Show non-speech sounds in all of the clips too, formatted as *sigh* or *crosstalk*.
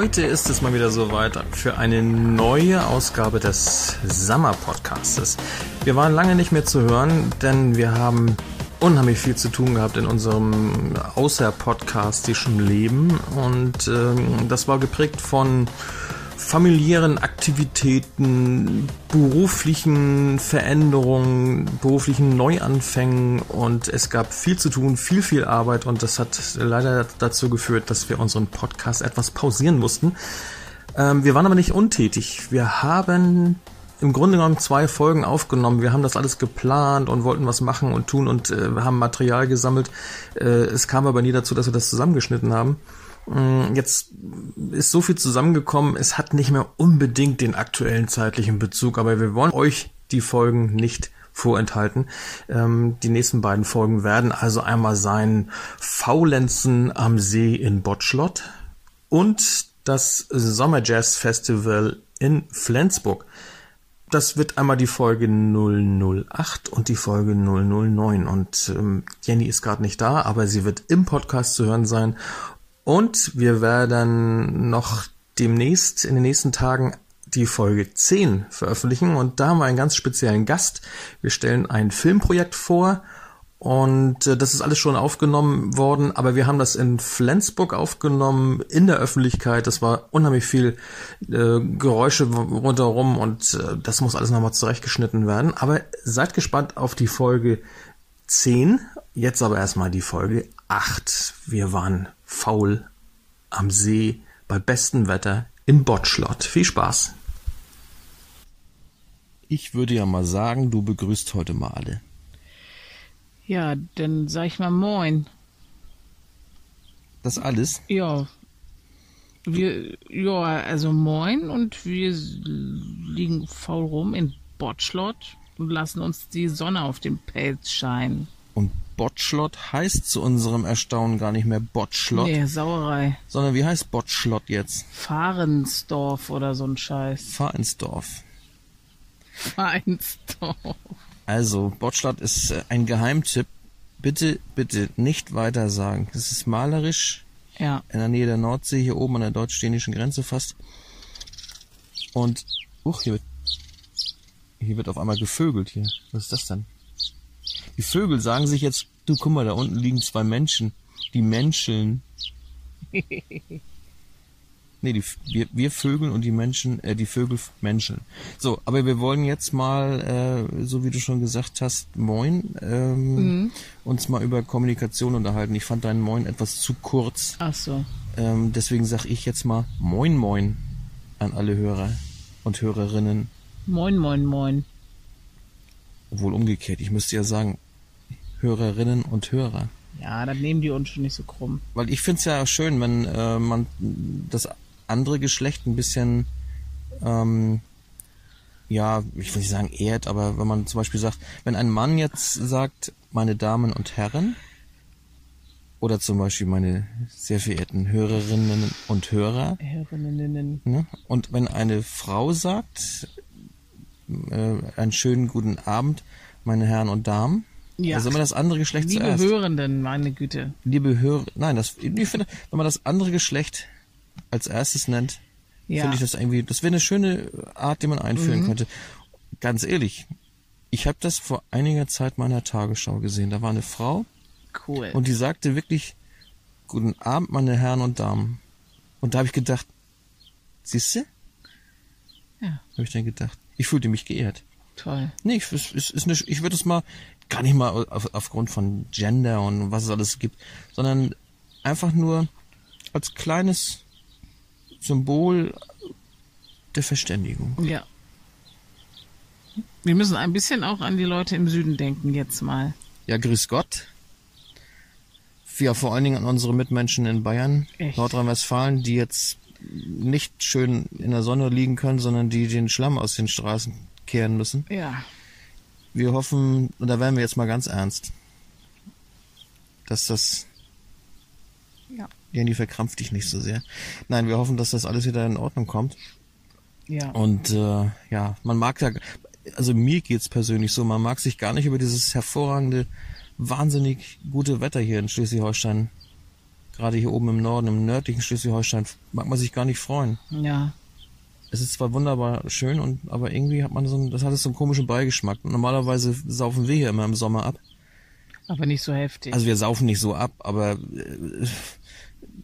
Heute ist es mal wieder soweit für eine neue Ausgabe des Summer Podcastes. Wir waren lange nicht mehr zu hören, denn wir haben unheimlich viel zu tun gehabt in unserem Außer-Podcast, die schon leben. Und ähm, das war geprägt von familiären Aktivitäten, beruflichen Veränderungen, beruflichen Neuanfängen und es gab viel zu tun, viel, viel Arbeit und das hat leider dazu geführt, dass wir unseren Podcast etwas pausieren mussten. Ähm, wir waren aber nicht untätig. Wir haben im Grunde genommen zwei Folgen aufgenommen. Wir haben das alles geplant und wollten was machen und tun und äh, haben Material gesammelt. Äh, es kam aber nie dazu, dass wir das zusammengeschnitten haben. Mm, jetzt ist so viel zusammengekommen, es hat nicht mehr unbedingt den aktuellen zeitlichen Bezug, aber wir wollen euch die Folgen nicht vorenthalten. Ähm, die nächsten beiden Folgen werden also einmal sein Faulenzen am See in Botschlott und das Sommer Jazz Festival in Flensburg. Das wird einmal die Folge 008 und die Folge 009. Und ähm, Jenny ist gerade nicht da, aber sie wird im Podcast zu hören sein und wir werden noch demnächst in den nächsten Tagen die Folge 10 veröffentlichen und da haben wir einen ganz speziellen Gast. Wir stellen ein Filmprojekt vor und äh, das ist alles schon aufgenommen worden, aber wir haben das in Flensburg aufgenommen, in der Öffentlichkeit. Das war unheimlich viel äh, Geräusche rundherum und äh, das muss alles nochmal zurechtgeschnitten werden. Aber seid gespannt auf die Folge 10. Jetzt aber erstmal die Folge 8. Wir waren faul am See bei bestem Wetter in Botschlott. Viel Spaß. Ich würde ja mal sagen, du begrüßt heute mal alle. Ja, dann sag ich mal Moin. Das alles? Ja. Wir, ja, also Moin und wir liegen faul rum in Botschlott und lassen uns die Sonne auf den Pelz scheinen. Und Botschlott heißt zu unserem Erstaunen gar nicht mehr Botschlott. Nee, Sauerei. Sondern wie heißt Botschlott jetzt? Fahrensdorf oder so ein Scheiß. Fahrensdorf. Fahrensdorf. Also, Botschlott ist äh, ein Geheimtipp. Bitte, bitte nicht weiter sagen. Das ist malerisch. Ja. In der Nähe der Nordsee, hier oben an der deutsch-dänischen Grenze fast. Und, uch, hier wird, hier wird auf einmal gevögelt hier. Was ist das denn? Die Vögel sagen sich jetzt, du guck mal, da unten liegen zwei Menschen, die menscheln. *laughs* nee, die, wir, wir Vögel und die Menschen, äh, die Vögel menscheln. So, aber wir wollen jetzt mal, äh, so wie du schon gesagt hast, Moin, ähm, mhm. uns mal über Kommunikation unterhalten. Ich fand deinen Moin etwas zu kurz. Ach so. Ähm, deswegen sag ich jetzt mal Moin Moin an alle Hörer und Hörerinnen. Moin Moin Moin. Obwohl umgekehrt, ich müsste ja sagen, Hörerinnen und Hörer. Ja, dann nehmen die uns schon nicht so krumm. Weil ich finde es ja schön, wenn äh, man das andere Geschlecht ein bisschen, ähm, ja, ich will nicht sagen ehrt, aber wenn man zum Beispiel sagt, wenn ein Mann jetzt sagt, meine Damen und Herren, oder zum Beispiel meine sehr verehrten Hörerinnen und Hörer. Hörerinnen. Ne? Und wenn eine Frau sagt, äh, einen schönen guten Abend, meine Herren und Damen. Ja. Also immer das andere Geschlecht Liebe zuerst. Liebe Hörenden, meine Güte. Liebe Hörer, nein, das, ich finde, wenn man das andere Geschlecht als erstes nennt, ja. finde ich das irgendwie, das wäre eine schöne Art, die man einführen mhm. könnte. Ganz ehrlich, ich habe das vor einiger Zeit meiner Tagesschau gesehen. Da war eine Frau. Cool. Und die sagte wirklich, guten Abend, meine Herren und Damen. Und da habe ich gedacht, siehst du? Ja. Habe ich dann gedacht. Ich fühlte mich geehrt. Toll. Nee, ich, ist, ist eine, ich würde es mal gar nicht mal auf, aufgrund von Gender und was es alles gibt, sondern einfach nur als kleines Symbol der Verständigung. Ja. Wir müssen ein bisschen auch an die Leute im Süden denken jetzt mal. Ja, grüß Gott. Ja, vor allen Dingen an unsere Mitmenschen in Bayern, Nordrhein-Westfalen, die jetzt nicht schön in der Sonne liegen können, sondern die den Schlamm aus den Straßen kehren müssen. Ja. Wir hoffen, und da werden wir jetzt mal ganz ernst, dass das. Ja. Jenny verkrampft dich nicht so sehr. Nein, wir hoffen, dass das alles wieder in Ordnung kommt. Ja. Und äh, ja, man mag ja, also mir geht's persönlich so, man mag sich gar nicht über dieses hervorragende, wahnsinnig gute Wetter hier in Schleswig-Holstein gerade hier oben im Norden, im nördlichen Schleswig-Holstein, mag man sich gar nicht freuen. Ja. Es ist zwar wunderbar schön, und aber irgendwie hat man so ein, das hat so einen komischen Beigeschmack. Normalerweise saufen wir hier immer im Sommer ab. Aber nicht so heftig. Also wir saufen nicht so ab, aber äh,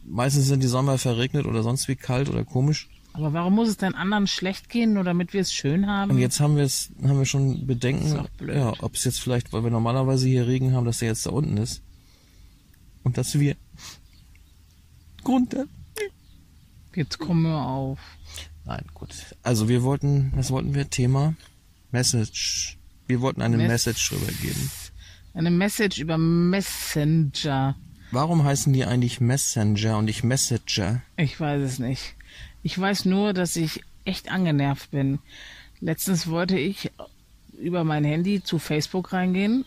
meistens sind die Sommer verregnet oder sonst wie kalt oder komisch. Aber warum muss es denn anderen schlecht gehen, nur damit wir es schön haben? Und jetzt haben wir es, haben wir schon Bedenken, ja, ob es jetzt vielleicht, weil wir normalerweise hier Regen haben, dass der jetzt da unten ist. Und dass wir runter. Jetzt kommen wir auf. Nein, gut. Also wir wollten, was wollten wir? Thema Message. Wir wollten eine Mess- Message rübergeben. Eine Message über Messenger. Warum heißen die eigentlich Messenger und nicht Messenger? Ich weiß es nicht. Ich weiß nur, dass ich echt angenervt bin. Letztens wollte ich über mein Handy zu Facebook reingehen.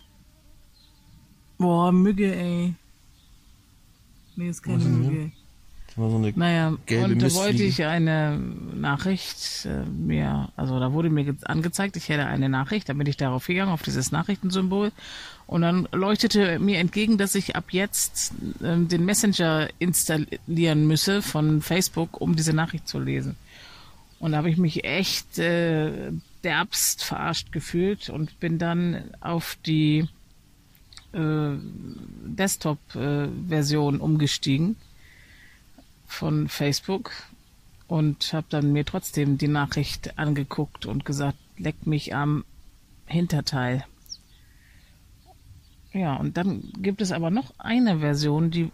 Boah, Mügge, ey. Nee, ist keine denn Mügge. War so eine Naja, Gelbe und da wollte ich eine Nachricht äh, mir, also da wurde mir ge- angezeigt, ich hätte eine Nachricht, dann bin ich darauf gegangen, auf dieses Nachrichtensymbol. Und dann leuchtete mir entgegen, dass ich ab jetzt ähm, den Messenger installieren müsse von Facebook, um diese Nachricht zu lesen. Und da habe ich mich echt äh, derbst verarscht gefühlt und bin dann auf die äh, Desktop-Version umgestiegen von Facebook und habe dann mir trotzdem die Nachricht angeguckt und gesagt, leck mich am Hinterteil. Ja, und dann gibt es aber noch eine Version, die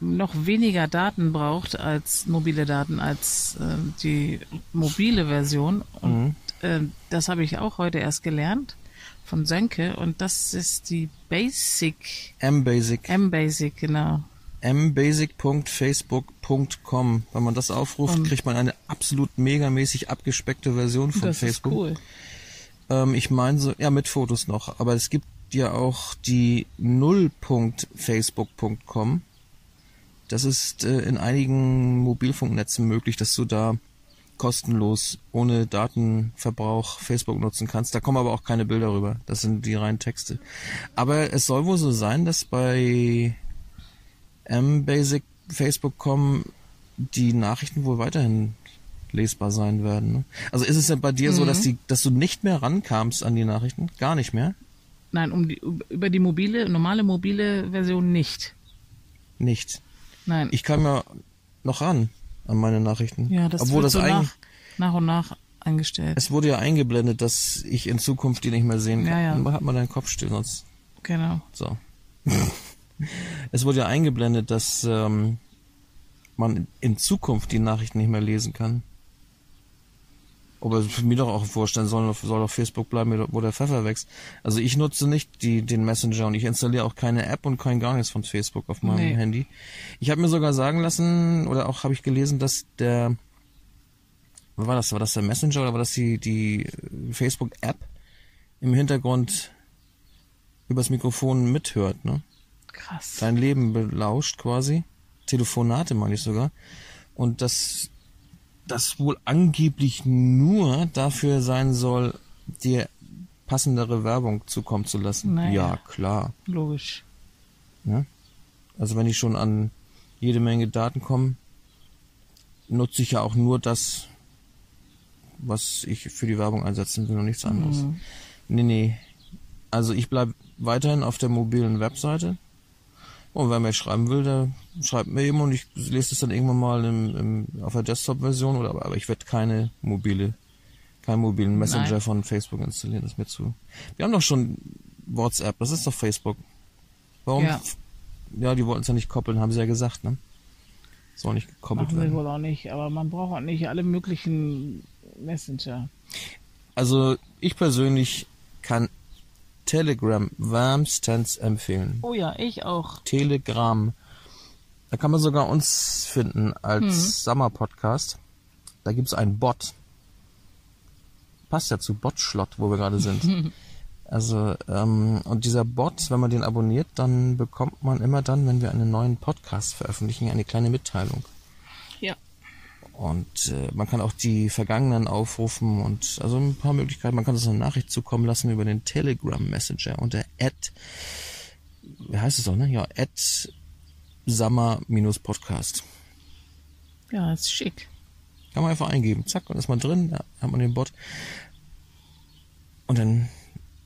noch weniger Daten braucht als mobile Daten als äh, die mobile Version. Und äh, das habe ich auch heute erst gelernt von Sönke. Und das ist die Basic, mbasic. M-Basic, genau. mbasic.facebook.com. Wenn man das aufruft, Und- kriegt man eine absolut megamäßig abgespeckte Version von das Facebook. ist cool. Ähm, ich meine so, ja, mit Fotos noch. Aber es gibt ja auch die null.facebook.com. Das ist äh, in einigen Mobilfunknetzen möglich, dass du da kostenlos, ohne Datenverbrauch Facebook nutzen kannst. Da kommen aber auch keine Bilder rüber. Das sind die reinen Texte. Aber es soll wohl so sein, dass bei mbasic Facebook.com die Nachrichten wohl weiterhin lesbar sein werden. Ne? Also ist es ja bei dir so, dass die, dass du nicht mehr rankamst an die Nachrichten? Gar nicht mehr? Nein, um die, über die mobile, normale mobile Version nicht. Nicht. Nein. Ich kam ja noch ran an meine Nachrichten. ja, das Obwohl das so eigentlich, nach, nach und nach eingestellt. es wurde ja eingeblendet, dass ich in Zukunft die nicht mehr sehen kann. Ja, ja. Dann hat man deinen Kopf still, sonst genau. so. *laughs* es wurde ja eingeblendet, dass ähm, man in Zukunft die Nachrichten nicht mehr lesen kann. Aber für mich doch auch vorstellen, soll, soll auf Facebook bleiben, wo der Pfeffer wächst. Also ich nutze nicht die, den Messenger und ich installiere auch keine App und kein gar nichts von Facebook auf meinem Nee. Handy. Ich habe mir sogar sagen lassen, oder auch habe ich gelesen, dass der, was war das, war das der Messenger oder war das die, die Facebook-App im Hintergrund übers Mikrofon mithört, ne? Krass. Dein Leben belauscht quasi. Telefonate meine ich sogar. Und das, das wohl angeblich nur dafür sein soll, dir passendere Werbung zukommen zu lassen. Naja. Ja, klar. Logisch. Ne? Also wenn ich schon an jede Menge Daten komme, nutze ich ja auch nur das, was ich für die Werbung einsetzen will und nichts anderes. Mhm. Nee, nee. Also ich bleib weiterhin auf der mobilen Webseite. Und wer mir schreiben will, der schreibt mir eben und ich lese das dann irgendwann mal im, im, auf der Desktop-Version oder aber ich werde keine mobile, keinen mobilen Messenger Nein. von Facebook installieren, das ist mir zu. Wir haben doch schon WhatsApp, das ist doch Facebook. Warum? Ja. Ja, die wollten es ja nicht koppeln, haben sie ja gesagt, ne? Soll nicht gekoppelt Machen werden. wohl auch nicht, aber man braucht auch nicht alle möglichen Messenger. Also ich persönlich kann Telegram wärmstens empfehlen. Oh ja, ich auch. Telegram. Da kann man sogar uns finden als Mhm. Summer Podcast. Da gibt's einen Bot. Passt ja zu Botschlott, wo wir gerade sind. *laughs* Also, ähm, und dieser Bot, wenn man den abonniert, dann bekommt man immer dann, wenn wir einen neuen Podcast veröffentlichen, eine kleine Mitteilung. Und äh, man kann auch die vergangenen aufrufen und also ein paar Möglichkeiten. Man kann uns eine Nachricht zukommen lassen über den Telegram Messenger unter at, wie heißt es auch, ne? Ja, at Summer-Podcast. Ja, ist schick. Kann man einfach eingeben. Zack, und ist man drin, da hat man den Bot. Und dann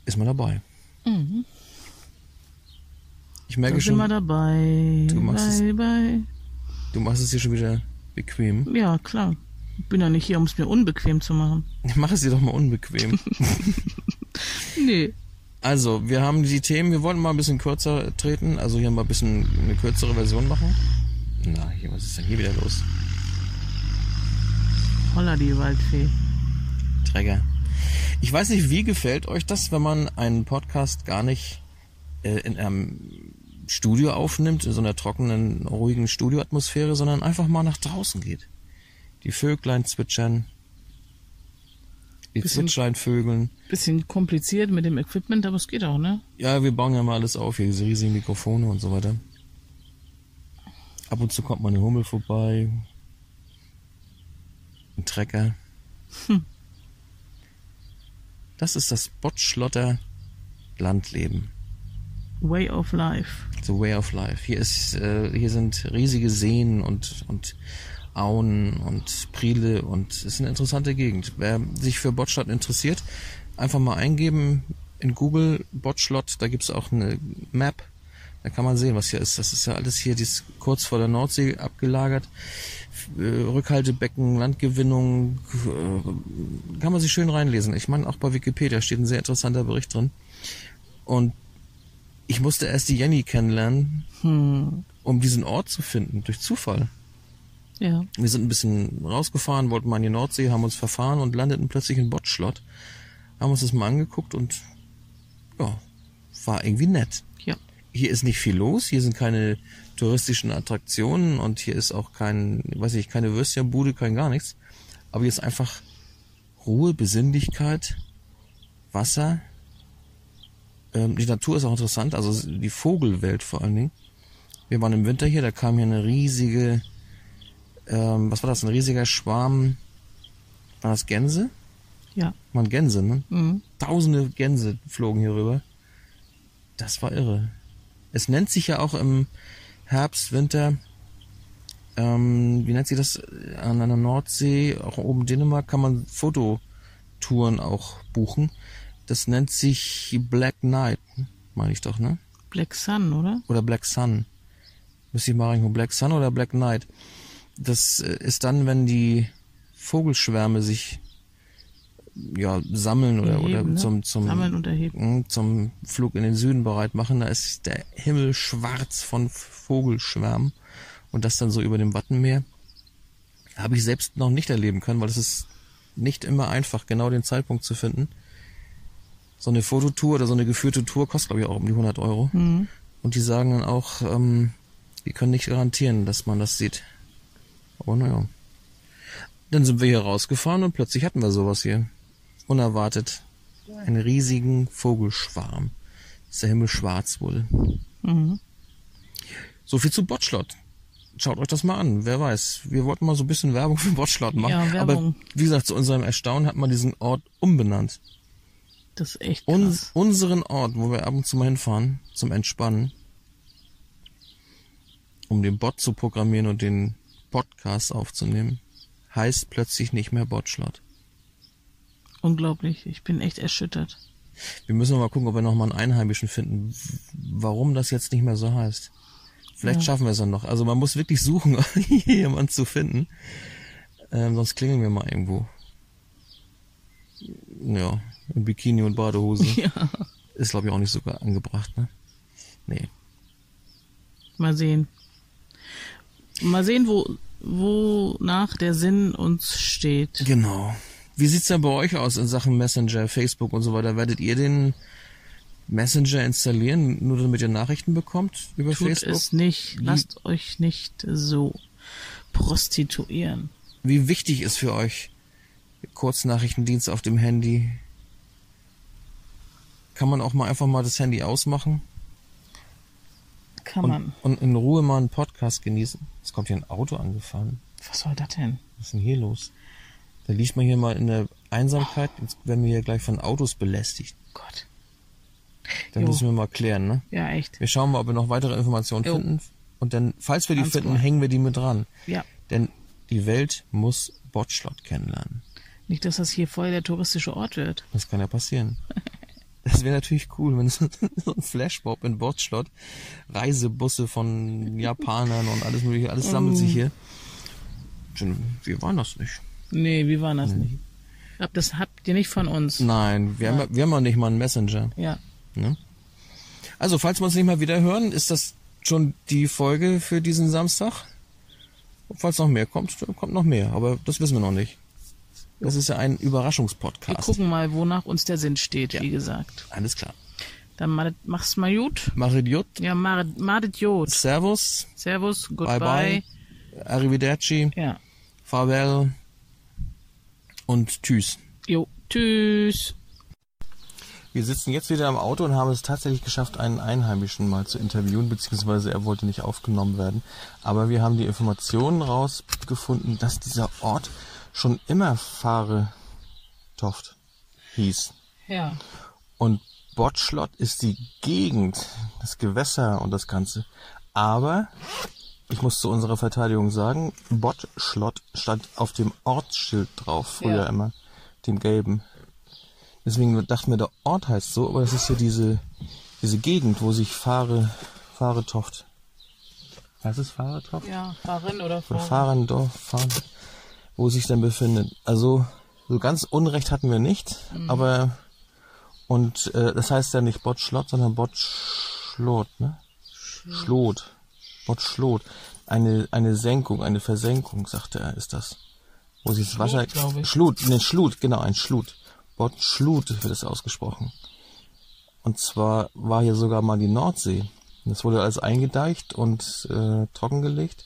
ist man dabei. Mhm. Ich merke Da sind schon, wir dabei. Du machst es- bye, bye. du machst es dir schon wieder bequem. Ja, klar. Ich bin ja nicht hier, um es mir unbequem zu machen. Mach es dir doch mal unbequem. *laughs* Nee. Also, wir haben die Themen, wir wollten mal ein bisschen kürzer treten, also hier mal ein bisschen eine kürzere Version machen. Na, hier, was ist denn hier wieder los? Holla, die Waldfee. Träger. Ich weiß nicht, wie gefällt euch das, wenn man einen Podcast gar nicht äh, in einem Studio aufnimmt, in so einer trockenen, ruhigen Studioatmosphäre, sondern einfach mal nach draußen geht. Die Vöglein zwitschern, die Bisschen- Zwitschlein vögeln. Bisschen kompliziert mit dem Equipment, aber es geht auch, ne? Ja, wir bauen ja mal alles auf, hier diese riesigen Mikrofone und so weiter. Ab und zu kommt mal eine Hummel vorbei. Ein Trecker. Das ist das Botschlotter Landleben. Way of Life. The way of life. Hier ist, äh, hier sind riesige Seen und, und Auen und Priele und es ist eine interessante Gegend. Wer sich für Botschlott interessiert, einfach mal eingeben in Google Botschlott, da gibt's auch eine Map. Da kann man sehen, was hier ist. Das ist ja alles hier dies kurz vor der Nordsee abgelagert. Äh, Rückhaltebecken, Landgewinnung, äh, kann man sich schön reinlesen. Ich meine, auch bei Wikipedia steht ein sehr interessanter Bericht drin. Und ich musste erst die Jenny kennenlernen, Hm. um diesen Ort zu finden, durch Zufall. Ja. Wir sind ein bisschen rausgefahren, wollten mal in die Nordsee, haben uns verfahren und landeten plötzlich in Botschlott. Haben uns das mal angeguckt und ja, war irgendwie nett. Ja. Hier ist nicht viel los, hier sind keine touristischen Attraktionen und hier ist auch kein, weiß ich, keine Würstchenbude, kein gar nichts. Aber hier ist einfach Ruhe, Besinnlichkeit, Wasser. Ähm, die Natur ist auch interessant, also die Vogelwelt vor allen Dingen. Wir waren im Winter hier, da kam hier eine riesige, ähm, was war das, ein riesiger Schwarm, war das Gänse? Ja. Waren Gänse, ne? Mhm. Tausende Gänse flogen hier rüber. Das war irre. Es nennt sich ja auch im Herbst, Winter, ähm, wie nennt sich das, an einer Nordsee, auch oben Dänemark, kann man Fototouren auch buchen. Das nennt sich Black Night, meine ich doch, ne? Black Sun, oder? Oder Black Sun. Müsste ich mal reingucken, Black Sun oder Black Night. Das äh, ist dann, wenn die Vogelschwärme sich ja sammeln oder, oder Erheben, ne? zum, zum Sammeln und erheben. Mm, zum Flug in den Süden bereit machen. Da ist der Himmel schwarz von Vogelschwärmen und das dann so über dem Wattenmeer. Habe ich selbst noch nicht erleben können, weil es ist nicht immer einfach, genau den Zeitpunkt zu finden. So eine Fototour oder so eine geführte Tour kostet, glaube ich, auch um die 100 Euro. Mhm. Und die sagen dann auch, ähm, die können nicht garantieren, dass man das sieht. Aber naja. Dann sind wir hier rausgefahren und plötzlich hatten wir sowas hier. Unerwartet. Einen riesigen Vogelschwarm. Ist der Himmel schwarz wohl. Mhm. So viel zu Botschlott. Schaut euch das mal an. Wer weiß. Wir wollten mal so ein bisschen Werbung für Botschlott machen. Ja, Aber wie gesagt, zu unserem Erstaunen hat man diesen Ort umbenannt. Das ist echt krass. Uns, unseren Ort, wo wir ab und zu mal hinfahren, zum Entspannen, um den Bot zu programmieren und den Podcast aufzunehmen, heißt plötzlich nicht mehr Botschlott. Unglaublich. Ich bin echt erschüttert. Wir müssen mal gucken, ob wir noch mal einen Einheimischen finden, warum das jetzt nicht mehr so heißt. Vielleicht Ja. schaffen wir es dann noch. Also man muss wirklich suchen, *laughs* jemanden zu finden. Ähm, sonst klingeln wir mal irgendwo. Ja, in Bikini und Badehose. *laughs* Ja. Ist, glaube ich, auch nicht so angebracht, ne? Nee. Mal sehen. Mal sehen, wo, wonach der Sinn uns steht. Genau. Wie sieht's denn bei euch aus in Sachen Messenger, Facebook und so weiter? Werdet ihr den Messenger installieren, nur damit ihr Nachrichten bekommt über Tut Facebook? es nicht. Lasst euch nicht so prostituieren. Wie wichtig ist für euch Kurznachrichtendienst auf dem Handy? Kann man auch mal einfach mal das Handy ausmachen Kann und, man. und in Ruhe mal einen Podcast genießen? Es kommt hier ein Auto angefahren. Was soll das denn? Was ist denn hier los? Da liegt man hier mal in der Einsamkeit. Jetzt werden wir hier gleich von Autos belästigt. Gott. Da Jo. müssen wir mal klären, ne? Ja, echt. Wir schauen mal, ob wir noch weitere Informationen Jo. finden. Und dann, falls wir die Ganz finden, klar. hängen wir die mit dran. Ja. Denn die Welt muss Botschlott kennenlernen. Nicht, dass das hier voll der touristische Ort wird. Das kann ja passieren. *laughs* Das wäre natürlich cool, wenn so *laughs* so ein Flashmob in Botschlott, Reisebusse von Japanern und alles mögliche, alles sammelt sich hier. Schon, Wir waren das nicht. Nee, wie war das nicht? Hab, das habt ihr nicht von uns. Nein, wir, haben, ja- wir haben auch nicht mal einen Messenger. Ja. Ne? Also, falls wir uns nicht mal wieder hören, ist das schon die Folge für diesen Samstag. Falls noch mehr kommt, kommt noch mehr. Aber das wissen wir noch nicht. Das ist ja ein Wir Überraschungspodcast. gucken mal, wonach uns der Sinn steht, wie gesagt. Alles klar. Dann mach's mal gut. Mach Idiot. Ja, madet Jod. Servus. Servus, goodbye. Bye bye. Arrivederci. Ja. Farewell. Und tschüss. Jo, tschüss. Wir sitzen jetzt wieder im Auto und haben es tatsächlich geschafft, einen Einheimischen mal zu interviewen, beziehungsweise er wollte nicht aufgenommen werden. Aber wir haben die Informationen rausgefunden, dass dieser Ort schon immer Fahretoft hieß. Ja. Und Botschlott ist die Gegend, das Gewässer und das Ganze. Aber ich muss zu unserer Verteidigung sagen, Botschlott stand auf dem Ortsschild drauf, früher Ja. immer, dem gelben. Deswegen dachten wir, der Ort heißt so, aber es ist ja diese, diese Gegend, wo sich Fahre, Fahretoft. Was ist Fahretoft? Ja, Fahrerin oder Oder Frau. Fahrendorf, Fahren, wo es sich denn befindet. Also so ganz Unrecht hatten wir nicht, aber und äh, das heißt ja nicht Botschlott, sondern Botschlot, ne? Schlot. Botschlot. Eine eine Senkung, eine Versenkung, sagte er, ist das. Wo sich das Wasser. Schlut, ne Schlut, genau, ein Schlut. Botschlut wird es ausgesprochen. Und zwar war hier sogar mal die Nordsee. Das wurde alles eingedeicht und äh, trockengelegt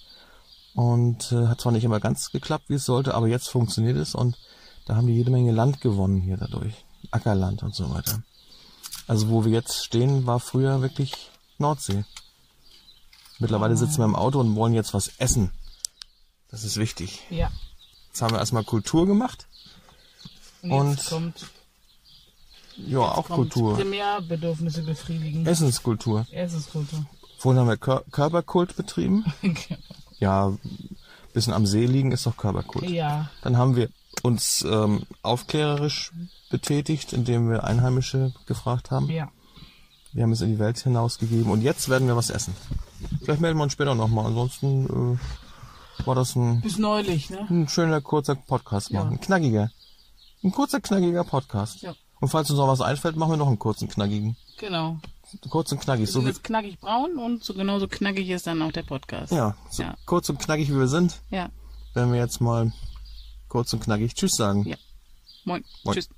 und äh, hat zwar nicht immer ganz geklappt, wie es sollte, aber jetzt funktioniert es und da haben die jede Menge Land gewonnen hier dadurch. Ackerland und so weiter. Also wo wir jetzt stehen, war früher wirklich Nordsee. Mittlerweile sitzen wir im Auto und wollen jetzt was essen. Das ist wichtig. Ja. Jetzt haben wir erstmal Kultur gemacht. Und, Und- kommt, Ja, auch Kultur. Primärbedürfnisse befriedigen. Essenskultur. Essenskultur. Vorhin haben wir Kör Körperkult betrieben. *laughs* *laughs* Ja, bisschen am See liegen ist doch Körperkult. ja. Dann haben wir uns ähm, aufklärerisch betätigt, indem wir Einheimische gefragt haben. Ja. Wir haben es in die Welt hinausgegeben und jetzt werden wir was essen. Vielleicht melden wir uns später nochmal. Ansonsten äh, war das ein, Bis neulich, ne? ein schöner, kurzer Podcast machen. Ja. Ein knackiger. Ein kurzer, knackiger Podcast. Ja. Und falls uns noch was einfällt, machen wir noch einen kurzen, knackigen. Genau. Kurz und knackig. So jetzt knackig braun und so genauso knackig ist dann auch der Podcast. ja, so Ja. kurz und knackig wie wir sind, Ja. werden wir jetzt mal kurz und knackig Tschüss sagen. Ja. Moin. Moin. Tschüss.